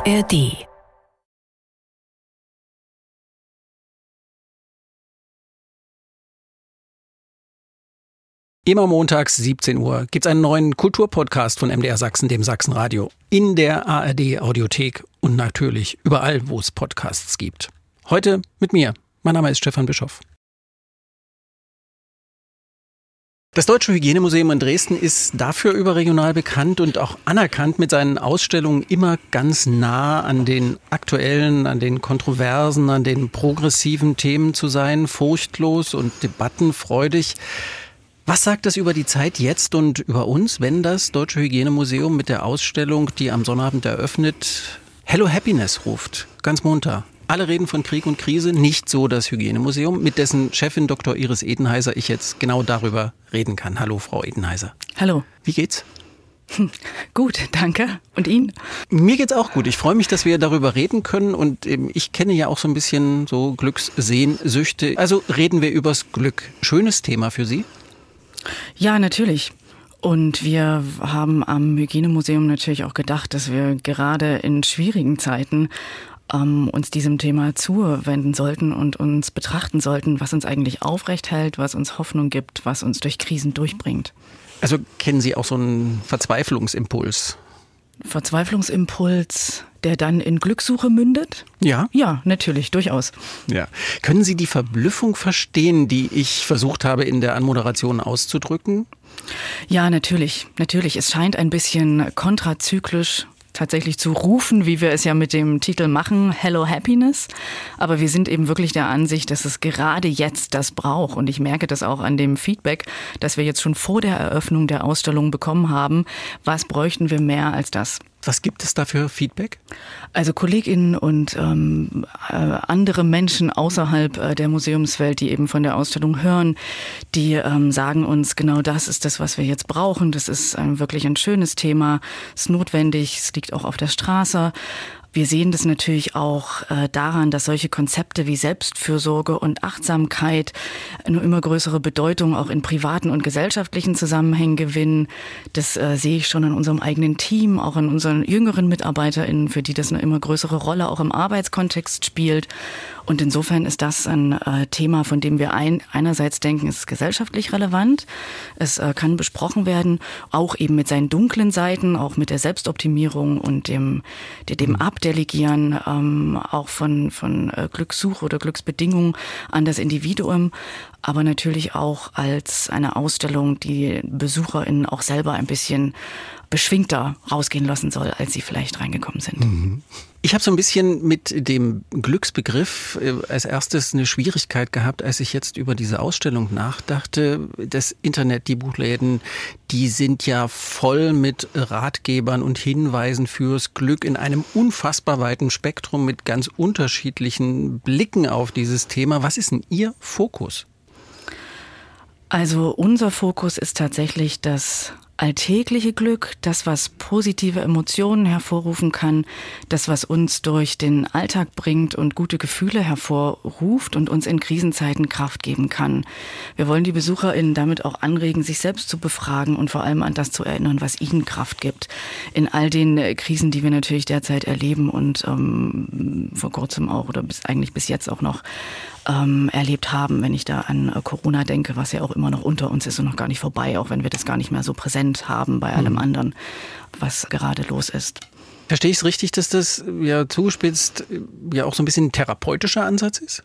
ARD Immer montags 17 Uhr gibt es einen neuen Kulturpodcast von MDR Sachsen, dem Sachsenradio, in der ARD Audiothek und natürlich überall, wo es Podcasts gibt. Heute mit mir. Mein Name ist Stefan Bischoff. Das Deutsche Hygienemuseum in Dresden ist dafür überregional bekannt und auch anerkannt mit seinen Ausstellungen immer ganz nah an den aktuellen, an den kontroversen, an den progressiven Themen zu sein, furchtlos und debattenfreudig. Was sagt das über die Zeit jetzt und über uns, wenn das Deutsche Hygienemuseum mit der Ausstellung, die am Sonnabend eröffnet, Hello Happiness ruft? Ganz munter. Alle reden von Krieg und Krise, nicht so das Hygienemuseum, mit dessen Chefin Dr. Iris Edenheiser ich jetzt genau darüber reden kann. Hallo, Frau Edenheiser. Hallo. Wie geht's? Gut, danke. Und Ihnen? Mir geht's auch gut. Ich freue mich, dass wir darüber reden können und ich kenne ja auch so ein bisschen so Glückssehnsüchte. Also reden wir übers Glück. Schönes Thema für Sie? Ja, natürlich. Und wir haben am Hygienemuseum natürlich auch gedacht, dass wir gerade in schwierigen Zeiten ähm, uns diesem Thema zuwenden sollten und uns betrachten sollten, was uns eigentlich aufrecht hält, was uns Hoffnung gibt, was uns durch Krisen durchbringt. Also kennen Sie auch so einen Verzweiflungsimpuls? Verzweiflungsimpuls, der dann in Glückssuche mündet? Ja. Ja, natürlich, durchaus. Ja. Können Sie die Verblüffung verstehen, die ich versucht habe in der Anmoderation auszudrücken? Ja, natürlich, natürlich. Es scheint ein bisschen kontrazyklisch tatsächlich zu rufen, wie wir es ja mit dem Titel machen, Hello Happiness. Aber wir sind eben wirklich der Ansicht, dass es gerade jetzt das braucht. Und ich merke das auch an dem Feedback, das wir jetzt schon vor der Eröffnung der Ausstellung bekommen haben. Was bräuchten wir mehr als das? Was gibt es da für Feedback? Also KollegInnen und ähm, äh, andere Menschen außerhalb äh, der Museumswelt, die eben von der Ausstellung hören, die ähm, sagen uns, genau das ist das, was wir jetzt brauchen. Das ist ähm, wirklich ein schönes Thema, es ist notwendig, es liegt auch auf der Straße. Wir sehen das natürlich auch äh, daran, dass solche Konzepte wie Selbstfürsorge und Achtsamkeit eine immer größere Bedeutung auch in privaten und gesellschaftlichen Zusammenhängen gewinnen. Das äh, sehe ich schon in unserem eigenen Team, auch in unseren jüngeren MitarbeiterInnen, für die das eine immer größere Rolle auch im Arbeitskontext spielt. Und insofern ist das ein äh, Thema, von dem wir ein, einerseits denken, es ist gesellschaftlich relevant, es äh, kann besprochen werden, auch eben mit seinen dunklen Seiten, auch mit der Selbstoptimierung und dem, dem Abdelegieren ähm, auch von, von äh, Glückssuche oder Glücksbedingungen an das Individuum, aber natürlich auch als eine Ausstellung, die BesucherInnen auch selber ein bisschen beschwingter rausgehen lassen soll, als sie vielleicht reingekommen sind. Mhm. Ich habe so ein bisschen mit dem Glücksbegriff äh, als erstes eine Schwierigkeit gehabt, als ich jetzt über diese Ausstellung nachdachte. Das Internet, die Buchläden, die sind ja voll mit Ratgebern und Hinweisen fürs Glück in einem unfassbar weiten Spektrum mit ganz unterschiedlichen Blicken auf dieses Thema. Was ist denn Ihr Fokus? Also unser Fokus ist tatsächlich das alltägliche Glück, das, was positive Emotionen hervorrufen kann, das, was uns durch den Alltag bringt und gute Gefühle hervorruft und uns in Krisenzeiten Kraft geben kann. Wir wollen die BesucherInnen damit auch anregen, sich selbst zu befragen und vor allem an das zu erinnern, was ihnen Kraft gibt. In all den äh, Krisen, die wir natürlich derzeit erleben und ähm, vor kurzem auch oder bis eigentlich bis jetzt auch noch ähm, erlebt haben, wenn ich da an äh, Corona denke, was ja auch immer noch unter uns ist und noch gar nicht vorbei, auch wenn wir das gar nicht mehr so präsent haben bei allem mhm. anderen, was gerade los ist. Verstehe ich es richtig, dass das ja zugespitzt ja auch so ein bisschen ein therapeutischer Ansatz ist?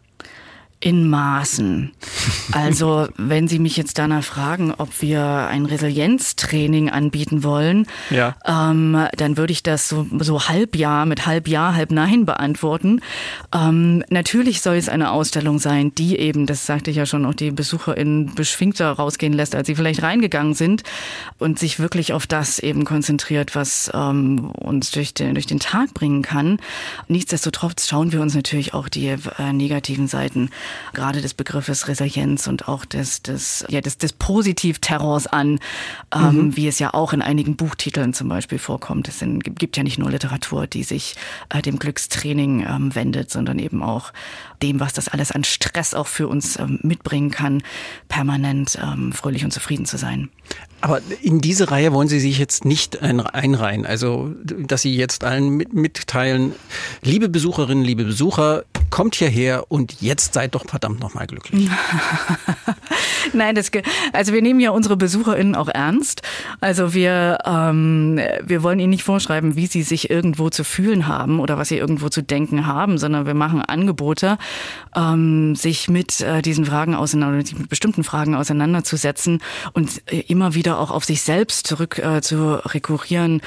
In Maßen. Also, wenn Sie mich jetzt danach fragen, ob wir ein Resilienztraining anbieten wollen, ja. ähm, dann würde ich das so, so halb Ja mit halb Ja, halb Nein beantworten. Ähm, natürlich soll es eine Ausstellung sein, die eben, das sagte ich ja schon, auch die BesucherInnen beschwingter rausgehen lässt, als sie vielleicht reingegangen sind und sich wirklich auf das eben konzentriert, was ähm, uns durch den, durch den Tag bringen kann. Nichtsdestotrotz schauen wir uns natürlich auch die äh, negativen Seiten gerade des Begriffes Resilienz und auch des, des, ja, des, des Positivterrors an, ähm, mhm. wie es ja auch in einigen Buchtiteln zum Beispiel vorkommt. Es sind, gibt ja nicht nur Literatur, die sich äh, dem Glückstraining ähm, wendet, sondern eben auch dem, was das alles an Stress auch für uns ähm, mitbringen kann, permanent ähm, fröhlich und zufrieden zu sein. Aber in diese Reihe wollen Sie sich jetzt nicht einreihen. Also, dass Sie jetzt allen mitteilen, liebe Besucherinnen, liebe Besucher, kommt hierher und jetzt seid doch verdammt nochmal glücklich. Nein, das, also wir nehmen ja unsere BesucherInnen auch ernst. Also wir, ähm, wir wollen ihnen nicht vorschreiben, wie sie sich irgendwo zu fühlen haben oder was sie irgendwo zu denken haben, sondern wir machen Angebote, ähm, sich mit äh, diesen Fragen auseinander, mit bestimmten Fragen auseinanderzusetzen und äh, immer wieder auch auf sich selbst zurück äh, zu rekurrieren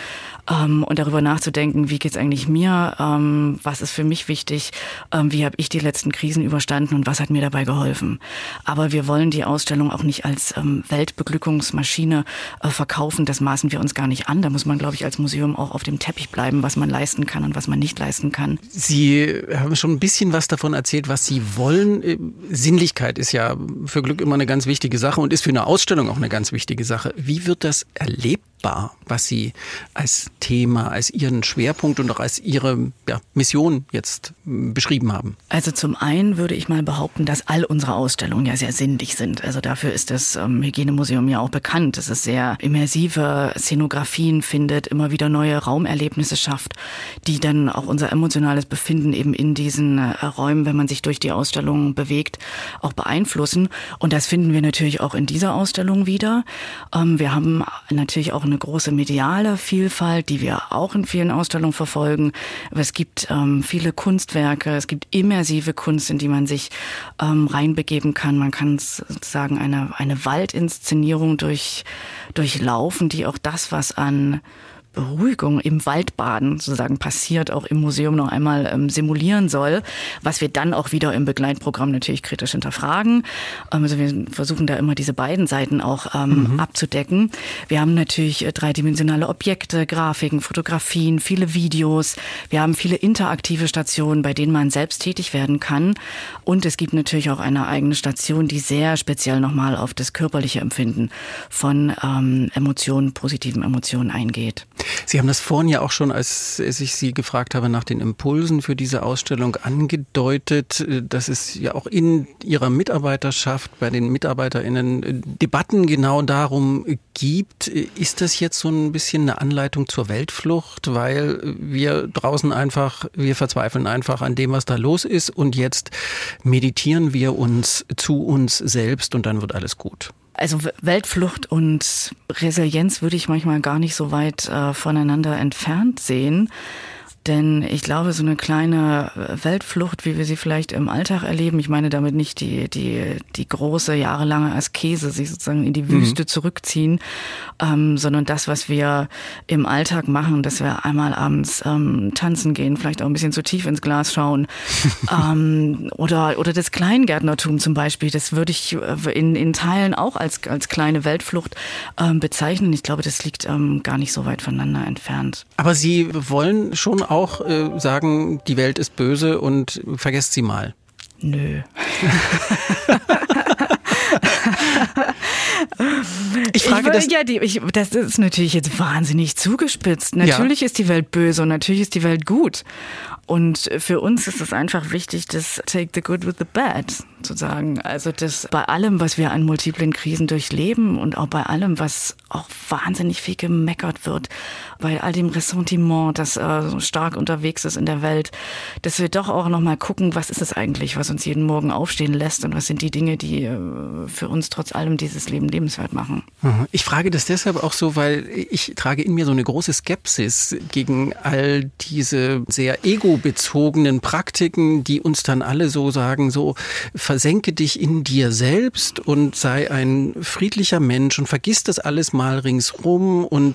ähm, und darüber nachzudenken, wie geht's eigentlich mir, ähm, was ist für mich wichtig, ähm, wie habe ich die letzten Krisen überstanden und was hat mir dabei geholfen. Aber wir wollen die Ausstellung auch nicht als ähm, Weltbeglückungsmaschine äh, verkaufen, das maßen wir uns gar nicht an. Da muss man, glaube ich, als Museum auch auf dem Teppich bleiben, was man leisten kann und was man nicht leisten kann. Sie haben schon ein bisschen was davon erzählt, was Sie wollen. Äh, Sinnlichkeit ist ja für Glück immer eine ganz wichtige Sache und ist für eine Ausstellung auch eine ganz wichtige Sache. Wie wird das erlebt greifbar, was Sie als Thema, als Ihren Schwerpunkt und auch als Ihre ja, Mission jetzt beschrieben haben? Also zum einen würde ich mal behaupten, dass all unsere Ausstellungen ja sehr sinnlich sind. Also dafür ist das ähm, Hygienemuseum ja auch bekannt, dass es sehr immersive Szenografien findet, immer wieder neue Raumerlebnisse schafft, die dann auch unser emotionales Befinden eben in diesen äh, Räumen, wenn man sich durch die Ausstellung bewegt, auch beeinflussen. Und das finden wir natürlich auch in dieser Ausstellung wieder. Ähm, wir haben natürlich auch eine große mediale Vielfalt, die wir auch in vielen Ausstellungen verfolgen. Aber es gibt ähm, viele Kunstwerke, es gibt immersive Kunst, in die man sich ähm, reinbegeben kann. Man kann sozusagen eine, eine Waldinszenierung durch, durchlaufen, die auch das, was an Beruhigung im Waldbaden sozusagen passiert, auch im Museum noch einmal ähm, simulieren soll, was wir dann auch wieder im Begleitprogramm natürlich kritisch hinterfragen. Ähm, also wir versuchen da immer diese beiden Seiten auch ähm, mhm. abzudecken. Wir haben natürlich äh, dreidimensionale Objekte, Grafiken, Fotografien, viele Videos. Wir haben viele interaktive Stationen, bei denen man selbst tätig werden kann. Und es gibt natürlich auch eine eigene Station, die sehr speziell nochmal auf das körperliche Empfinden von ähm, Emotionen, positiven Emotionen eingeht. Sie haben das vorhin ja auch schon, als ich Sie gefragt habe nach den Impulsen für diese Ausstellung angedeutet, dass es ja auch in Ihrer Mitarbeiterschaft, bei den MitarbeiterInnen Debatten genau darum gibt. Ist das jetzt so ein bisschen eine Anleitung zur Weltflucht, weil wir draußen einfach, wir verzweifeln einfach an dem, was da los ist und jetzt meditieren wir uns zu uns selbst und dann wird alles gut? Also Weltflucht und Resilienz würde ich manchmal gar nicht so weit äh, voneinander entfernt sehen. Denn ich glaube, so eine kleine Weltflucht, wie wir sie vielleicht im Alltag erleben, ich meine damit nicht die, die, die große jahrelange Askese, sich sozusagen in die mhm. Wüste mhm. zurückziehen, ähm, sondern das, was wir im Alltag machen, dass wir einmal abends ähm, tanzen gehen, vielleicht auch ein bisschen zu tief ins Glas schauen ähm, oder, oder das Kleingärtnertum zum Beispiel, das würde ich äh, in, in Teilen auch als, als kleine Weltflucht ähm, bezeichnen. Ich glaube, das liegt ähm, gar nicht so weit voneinander entfernt. Aber Sie wollen schon auch auch äh, sagen, die Welt ist böse und vergesst sie mal? Nö. ich frage ich, das. Ja, die, ich, das ist natürlich jetzt wahnsinnig zugespitzt. Natürlich ja. ist die Welt böse und natürlich ist die Welt gut. Und für uns ist es einfach wichtig, das Take the Good with the Bad zu sagen. Also das bei allem, was wir an multiplen Krisen durchleben und auch bei allem, was auch wahnsinnig viel gemeckert wird, bei all dem Ressentiment, das äh, so stark unterwegs ist in der Welt, dass wir doch auch nochmal gucken, was ist es eigentlich, was uns jeden Morgen aufstehen lässt und was sind die Dinge, die äh, für uns trotz allem dieses Leben lebenswert machen. Ich frage das deshalb auch so, weil ich trage in mir so eine große Skepsis gegen all diese sehr ego-bezogenen Praktiken, die uns dann alle so sagen, so versenke dich in dir selbst und sei ein friedlicher Mensch und vergiss das alles mal ringsrum und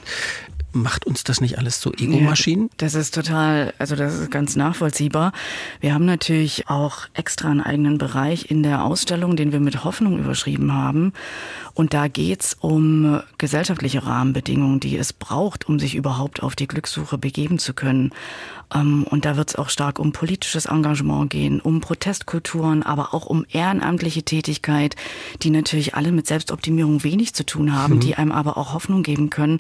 macht uns das nicht alles so Ego-Maschinen? Das ist total, also das ist ganz nachvollziehbar. Wir haben natürlich auch extra einen eigenen Bereich in der Ausstellung, den wir mit Hoffnung überschrieben haben. Und da geht's um gesellschaftliche Rahmenbedingungen, die es braucht, um sich überhaupt auf die Glückssuche begeben zu können. Ähm, und da wird es auch stark um politisches Engagement gehen, um Protestkulturen, aber auch um ehrenamtliche Tätigkeit, die natürlich alle mit Selbstoptimierung wenig zu tun haben, mhm. die einem aber auch Hoffnung geben können,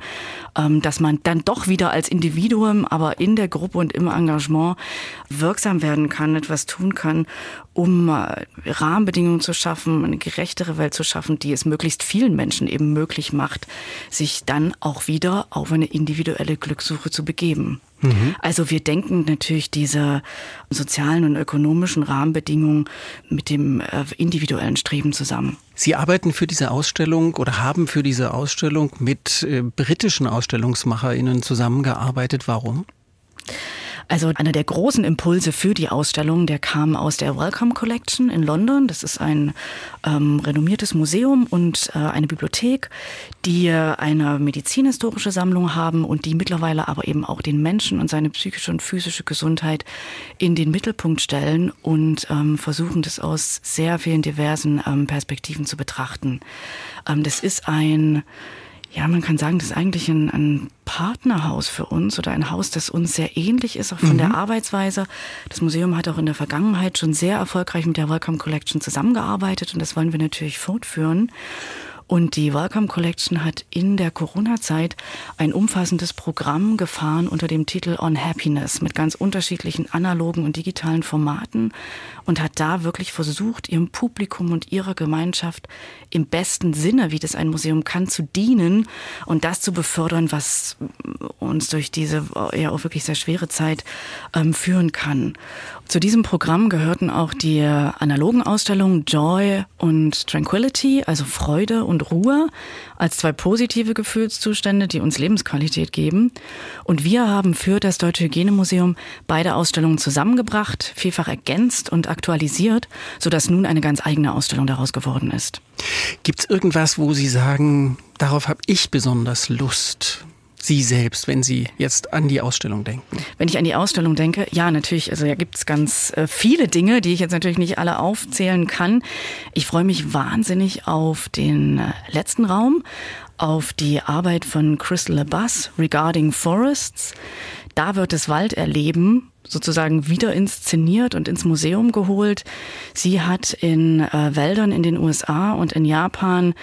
ähm, dass man dann doch wieder als Individuum, aber in der Gruppe und im Engagement wirksam werden kann, etwas tun kann, um äh, Rahmenbedingungen zu schaffen, eine gerechtere Welt zu schaffen, die es möglichst vielen Menschen eben möglich macht, sich dann auch wieder auf eine individuelle Glückssuche zu begeben. Mhm. Also wir denken natürlich diese sozialen und ökonomischen Rahmenbedingungen mit dem äh, individuellen Streben zusammen. Sie arbeiten für diese Ausstellung oder haben für diese Ausstellung mit äh, britischen AusstellungsmacherInnen zusammengearbeitet. Warum? Also einer der großen Impulse für die Ausstellung, der kam aus der Welcome Collection in London. Das ist ein ähm, renommiertes Museum und äh, eine Bibliothek, die eine medizinhistorische Sammlung haben und die mittlerweile aber eben auch den Menschen und seine psychische und physische Gesundheit in den Mittelpunkt stellen und ähm, versuchen, das aus sehr vielen diversen ähm, Perspektiven zu betrachten. Ähm, das ist ein ja, man kann sagen, das ist eigentlich ein, ein, Partnerhaus für uns oder ein Haus, das uns sehr ähnlich ist, auch von mhm. der Arbeitsweise. Das Museum hat auch in der Vergangenheit schon sehr erfolgreich mit der Welcome Collection zusammengearbeitet und das wollen wir natürlich fortführen. Und die Welcome Collection hat in der Corona-Zeit ein umfassendes Programm gefahren unter dem Titel On Happiness mit ganz unterschiedlichen analogen und digitalen Formaten und hat da wirklich versucht, ihrem Publikum und ihrer Gemeinschaft im besten Sinne, wie das ein Museum kann, zu dienen und das zu befördern, was uns durch diese ja auch wirklich sehr schwere Zeit ähm, führen kann. Zu diesem Programm gehörten auch die analogen Ausstellungen Joy und Tranquility, also Freude und Ruhe, als zwei positive Gefühlszustände, die uns Lebensqualität geben. Und wir haben für das Deutsche Hygienemuseum beide Ausstellungen zusammengebracht, vielfach ergänzt und aktualisiert, sodass nun eine ganz eigene Ausstellung daraus geworden ist. Gibt es irgendwas, wo Sie sagen, darauf habe ich besonders Lust? Sie selbst, wenn Sie jetzt an die Ausstellung denken? Wenn ich an die Ausstellung denke, ja, natürlich, also da gibt es ganz äh, viele Dinge, die ich jetzt natürlich nicht alle aufzählen kann. Ich freue mich wahnsinnig auf den äh, letzten Raum, auf die Arbeit von Crystal LeBus Regarding Forests. Da wird das Walderleben sozusagen wieder inszeniert und ins Museum geholt. Sie hat in äh, Wäldern in den USA und in Japan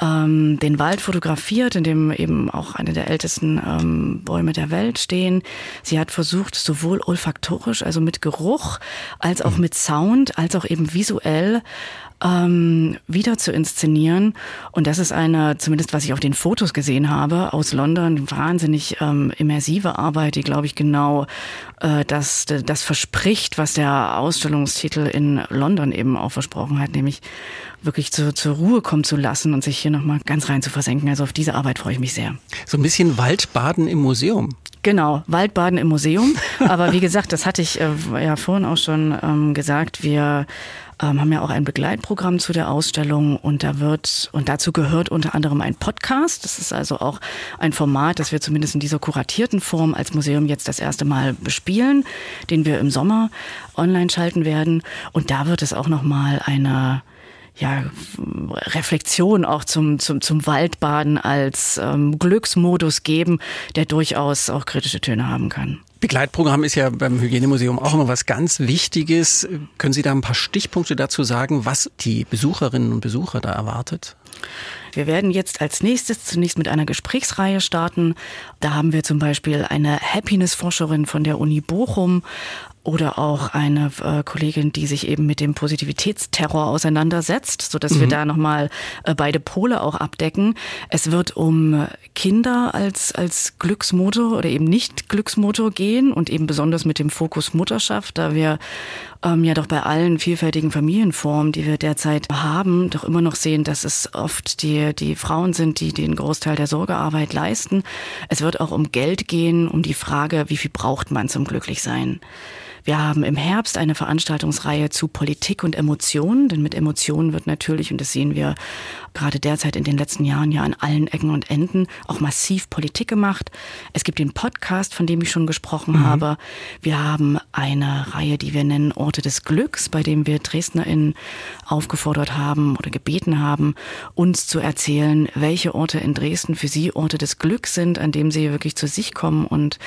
ähm, den Wald fotografiert, in dem eben auch eine der ältesten ähm, Bäume der Welt stehen. Sie hat versucht, sowohl olfaktorisch, also mit Geruch, als auch mhm. mit Sound, als auch eben visuell ähm, wieder zu inszenieren. Und das ist eine, zumindest was ich auf den Fotos gesehen habe, aus London, wahnsinnig ähm, immersive Arbeit, die, glaube ich, genau äh, das, das verspricht, was der Ausstellungstitel in London eben auch versprochen hat, nämlich wirklich zu, zur Ruhe kommen zu lassen und sich hier nochmal ganz rein zu versenken. Also auf diese Arbeit freue ich mich sehr. So ein bisschen Waldbaden im Museum. Genau, Waldbaden im Museum. Aber wie gesagt, das hatte ich äh, ja vorhin auch schon ähm, gesagt. Wir ähm, haben ja auch ein Begleitprogramm zu der Ausstellung und da wird, und dazu gehört unter anderem ein Podcast. Das ist also auch ein Format, das wir zumindest in dieser kuratierten Form als Museum jetzt das erste Mal bespielen, den wir im Sommer online schalten werden. Und da wird es auch nochmal eine ja, Reflexion auch zum, zum, zum Waldbaden als ähm, Glücksmodus geben, der durchaus auch kritische Töne haben kann. Begleitprogramm ist ja beim Hygienemuseum auch immer was ganz Wichtiges. Können Sie da ein paar Stichpunkte dazu sagen, was die Besucherinnen und Besucher da erwartet? Wir werden jetzt als nächstes zunächst mit einer Gesprächsreihe starten. Da haben wir zum Beispiel eine Happiness-Forscherin von der Uni Bochum, oder auch eine äh, Kollegin, die sich eben mit dem Positivitätsterror auseinandersetzt, so dass mhm. wir da nochmal äh, beide Pole auch abdecken. Es wird um Kinder als, als Glücksmotor oder eben nicht Glücksmotor gehen und eben besonders mit dem Fokus Mutterschaft, da wir ähm, ja doch bei allen vielfältigen Familienformen, die wir derzeit haben, doch immer noch sehen, dass es oft die, die Frauen sind, die den Großteil der Sorgearbeit leisten. Es wird auch um Geld gehen, um die Frage, wie viel braucht man zum Glücklichsein. Wir haben im Herbst eine Veranstaltungsreihe zu Politik und Emotionen, denn mit Emotionen wird natürlich, und das sehen wir gerade derzeit in den letzten Jahren ja an allen Ecken und Enden, auch massiv Politik gemacht. Es gibt den Podcast, von dem ich schon gesprochen mhm. habe. Wir haben eine Reihe, die wir nennen Orte des Glücks, bei dem wir DresdnerInnen aufgefordert haben oder gebeten haben, uns zu erzählen, welche Orte in Dresden für sie Orte des Glücks sind, an dem sie wirklich zu sich kommen und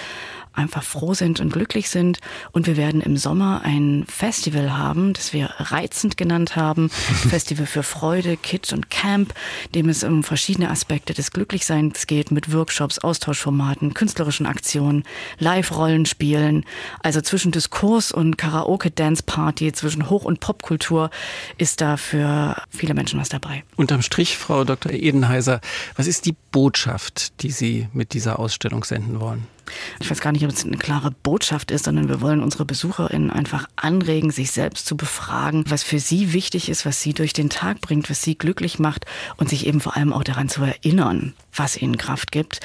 einfach froh sind und glücklich sind. Und wir werden im Sommer ein Festival haben, das wir reizend genannt haben. Festival für Freude, Kitsch und Camp, dem es um verschiedene Aspekte des Glücklichseins geht, mit Workshops, Austauschformaten, künstlerischen Aktionen, Live-Rollenspielen. Also zwischen Diskurs und Karaoke-Dance-Party, zwischen Hoch- und Popkultur ist da für viele Menschen was dabei. Unterm Strich, Frau Dr. Edenheiser, was ist die Botschaft, die Sie mit dieser Ausstellung senden wollen? Ich weiß gar nicht, ob es eine klare Botschaft ist, sondern wir wollen unsere BesucherInnen einfach anregen, sich selbst zu befragen, was für sie wichtig ist, was sie durch den Tag bringt, was sie glücklich macht und sich eben vor allem auch daran zu erinnern, was ihnen Kraft gibt.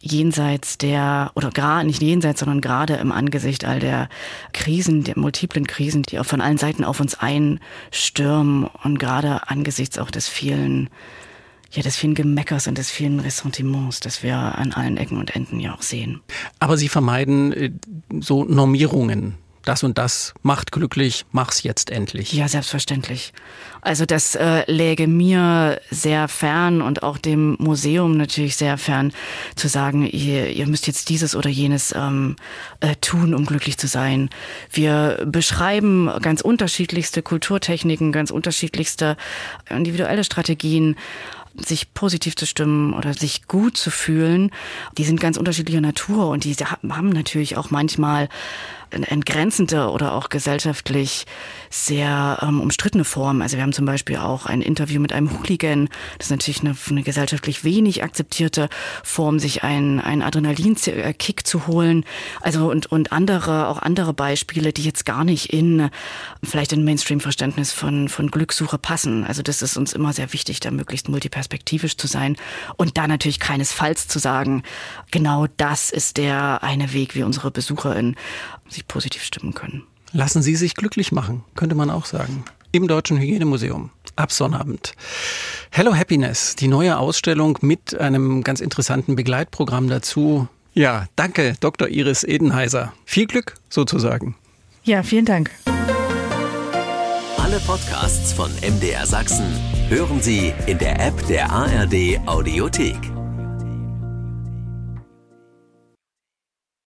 Jenseits der, oder gerade nicht jenseits, sondern gerade im Angesicht all der Krisen, der multiplen Krisen, die auch von allen Seiten auf uns einstürmen und gerade angesichts auch des vielen ja, des vielen Gemeckers und des vielen Ressentiments, das wir an allen Ecken und Enden ja auch sehen. Aber Sie vermeiden äh, so Normierungen. Das und das macht glücklich, mach's jetzt endlich. Ja, selbstverständlich. Also das äh, läge mir sehr fern und auch dem Museum natürlich sehr fern, zu sagen, ihr, ihr müsst jetzt dieses oder jenes ähm, äh, tun, um glücklich zu sein. Wir beschreiben ganz unterschiedlichste Kulturtechniken, ganz unterschiedlichste individuelle Strategien sich positiv zu stimmen oder sich gut zu fühlen, die sind ganz unterschiedlicher Natur und die haben natürlich auch manchmal entgrenzende oder auch gesellschaftlich sehr ähm, umstrittene Formen. Also wir haben zum Beispiel auch ein Interview mit einem Hooligan. Das ist natürlich eine, eine gesellschaftlich wenig akzeptierte Form, sich einen, einen Adrenalinkick zu holen. Also und, und andere, auch andere Beispiele, die jetzt gar nicht in vielleicht ein Mainstream-Verständnis von, von Glückssuche passen. Also das ist uns immer sehr wichtig, da möglichst multiperspektivisch zu sein und da natürlich keinesfalls zu sagen, genau das ist der eine Weg, wie unsere BesucherInnen sich positiv stimmen können. Lassen Sie sich glücklich machen, könnte man auch sagen. Im Deutschen Hygienemuseum. Ab Sonnabend. Hello Happiness, die neue Ausstellung mit einem ganz interessanten Begleitprogramm dazu. Ja, danke, Dr. Iris Edenheiser. Viel Glück sozusagen. Ja, vielen Dank. Alle Podcasts von MDR Sachsen hören Sie in der App der ARD Audiothek.